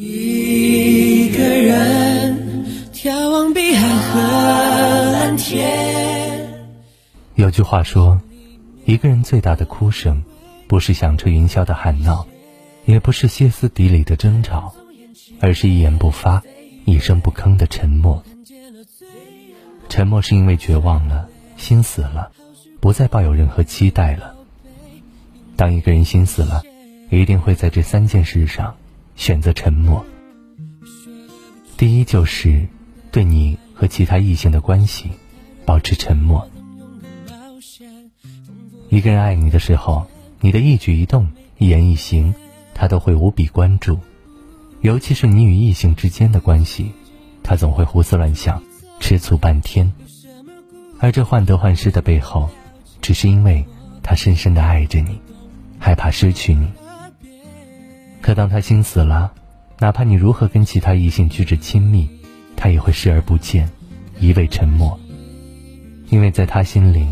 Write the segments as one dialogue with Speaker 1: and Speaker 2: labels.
Speaker 1: 一个人眺望碧海和蓝天。
Speaker 2: 有句话说，一个人最大的哭声，不是响彻云霄的喊闹，也不是歇斯底里的争吵，而是一言不发、一声不吭的沉默。沉默是因为绝望了，心死了，不再抱有任何期待了。当一个人心死了，一定会在这三件事上。选择沉默。第一就是对你和其他异性的关系保持沉默。一个人爱你的时候，你的一举一动、一言一行，他都会无比关注。尤其是你与异性之间的关系，他总会胡思乱想、吃醋半天。而这患得患失的背后，只是因为他深深的爱着你，害怕失去你。可当他心死了，哪怕你如何跟其他异性举止亲密，他也会视而不见，一味沉默。因为在他心里，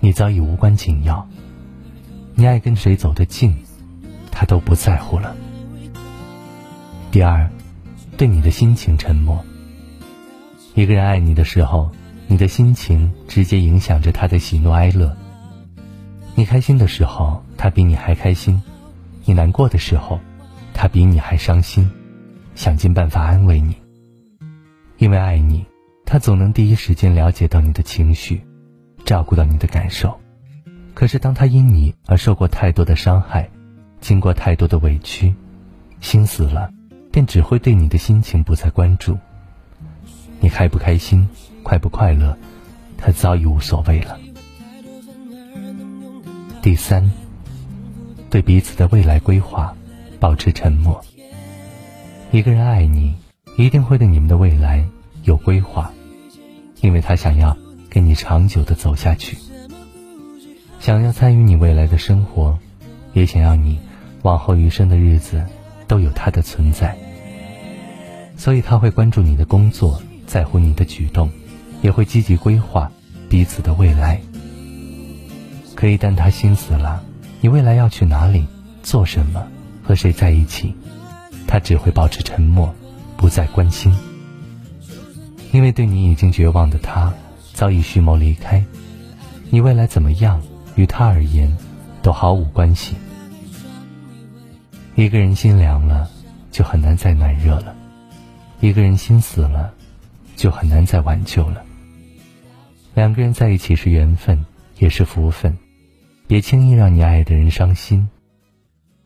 Speaker 2: 你早已无关紧要，你爱跟谁走得近，他都不在乎了。第二，对你的心情沉默。一个人爱你的时候，你的心情直接影响着他的喜怒哀乐。你开心的时候，他比你还开心；你难过的时候，他比你还伤心，想尽办法安慰你。因为爱你，他总能第一时间了解到你的情绪，照顾到你的感受。可是当他因你而受过太多的伤害，经过太多的委屈，心死了，便只会对你的心情不再关注。你开不开心，快不快乐，他早已无所谓了。第三，对彼此的未来规划。保持沉默。一个人爱你，一定会对你们的未来有规划，因为他想要跟你长久的走下去，想要参与你未来的生活，也想要你往后余生的日子都有他的存在。所以他会关注你的工作，在乎你的举动，也会积极规划彼此的未来。可一旦他心死了，你未来要去哪里，做什么？和谁在一起，他只会保持沉默，不再关心。因为对你已经绝望的他，早已蓄谋离开。你未来怎么样，于他而言，都毫无关系。一个人心凉了，就很难再暖热了；一个人心死了，就很难再挽救了。两个人在一起是缘分，也是福分，别轻易让你爱的人伤心。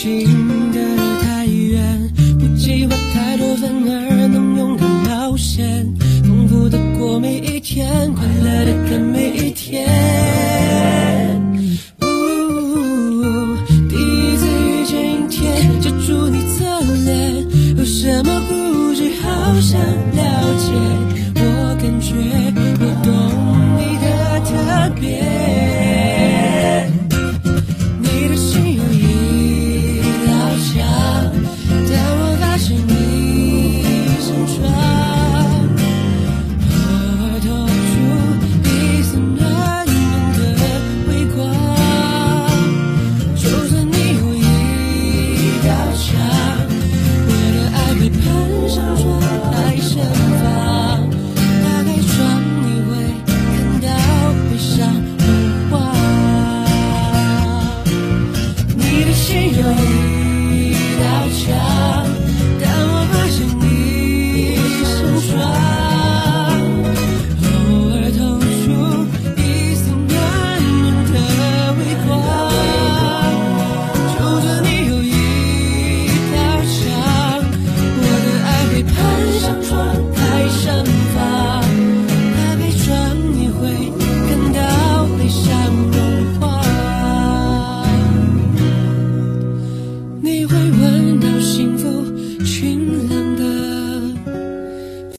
Speaker 2: 行得
Speaker 1: 太远，不计划太多，反而能勇敢冒险，丰富的过每
Speaker 2: 一天，快乐的看每一天。呜呜，第一次遇见阴天，遮住你侧脸，有什么故
Speaker 1: 事好想你。